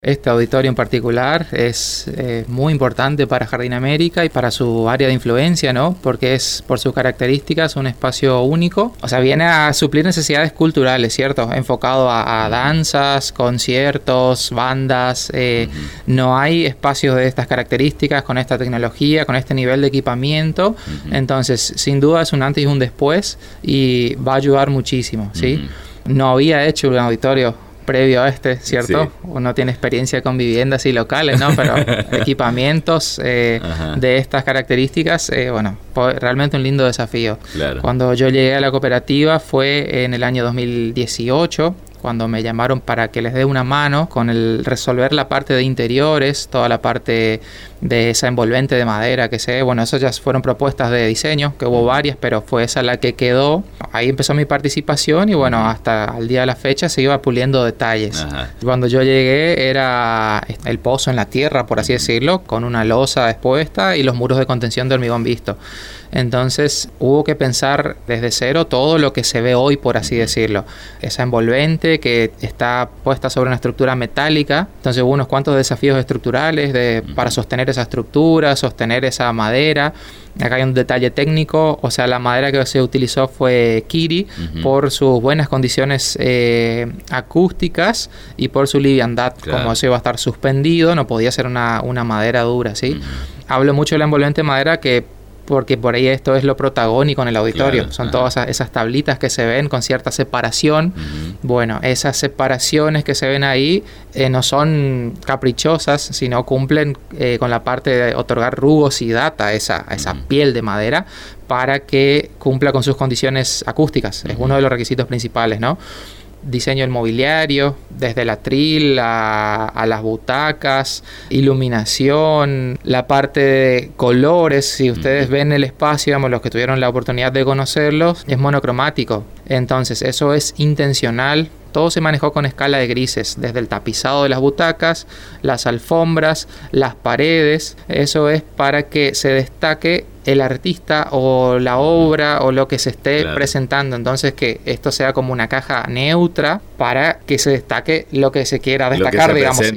Este auditorio en particular es eh, muy importante para Jardín América y para su área de influencia, ¿no? Porque es, por sus características, un espacio único. O sea, viene a suplir necesidades culturales, ¿cierto? Enfocado a, danzas, conciertos, bandas. Eh, no hay espacios de estas características, con esta tecnología, con este nivel de equipamiento. Entonces, sin duda es un antes y un después y va a ayudar muchísimo, ¿sí? No había hecho un auditorio previo a este, ¿cierto? Uno tiene experiencia con viviendas y locales, ¿no? Pero equipamientos eh, de estas características, eh, bueno, realmente un lindo desafío. Cuando yo llegué a la cooperativa fue en el año 2018 cuando me llamaron para que les dé una mano con el resolver la parte de interiores, toda la parte de esa envolvente de madera que sé, bueno, eso ya fueron propuestas de diseño, que hubo varias, pero fue esa la que quedó. Ahí empezó mi participación y bueno, hasta el día de la fecha se iba puliendo detalles. Cuando yo llegué era el pozo en la tierra, por así decirlo, con una losa expuesta y los muros de contención de hormigón visto. Entonces hubo que pensar desde cero todo lo que se ve hoy, por así decirlo. Esa envolvente que está puesta sobre una estructura metálica. Entonces hubo unos cuantos desafíos estructurales de, para sostener esa estructura, sostener esa madera. Acá hay un detalle técnico, o sea, la madera que se utilizó fue Kiri por sus buenas condiciones eh, acústicas y por su liviandad, como se iba a estar suspendido, no podía ser una, madera dura, ¿sí? Hablo mucho de la envolvente madera que porque por ahí esto es lo protagónico en el auditorio. Son todas esas, tablitas que se ven con cierta separación. Bueno, esas separaciones que se ven ahí eh, no son caprichosas, sino cumplen eh, con la parte de otorgar rugosidad a esa, a esa piel de madera para que cumpla con sus condiciones acústicas. Es uno de los requisitos principales, ¿no? diseño del mobiliario, desde el atril a, las butacas, iluminación, la parte de colores, si ustedes ven el espacio, digamos, los que tuvieron la oportunidad de conocerlos, es monocromático. Entonces, eso es intencional todo se manejó con escala de grises, desde el tapizado de las butacas, las alfombras, las paredes. Eso es para que se destaque el artista o la obra o lo que se esté presentando. Entonces que esto sea como una caja neutra para que se destaque lo que se quiera destacar, digamos.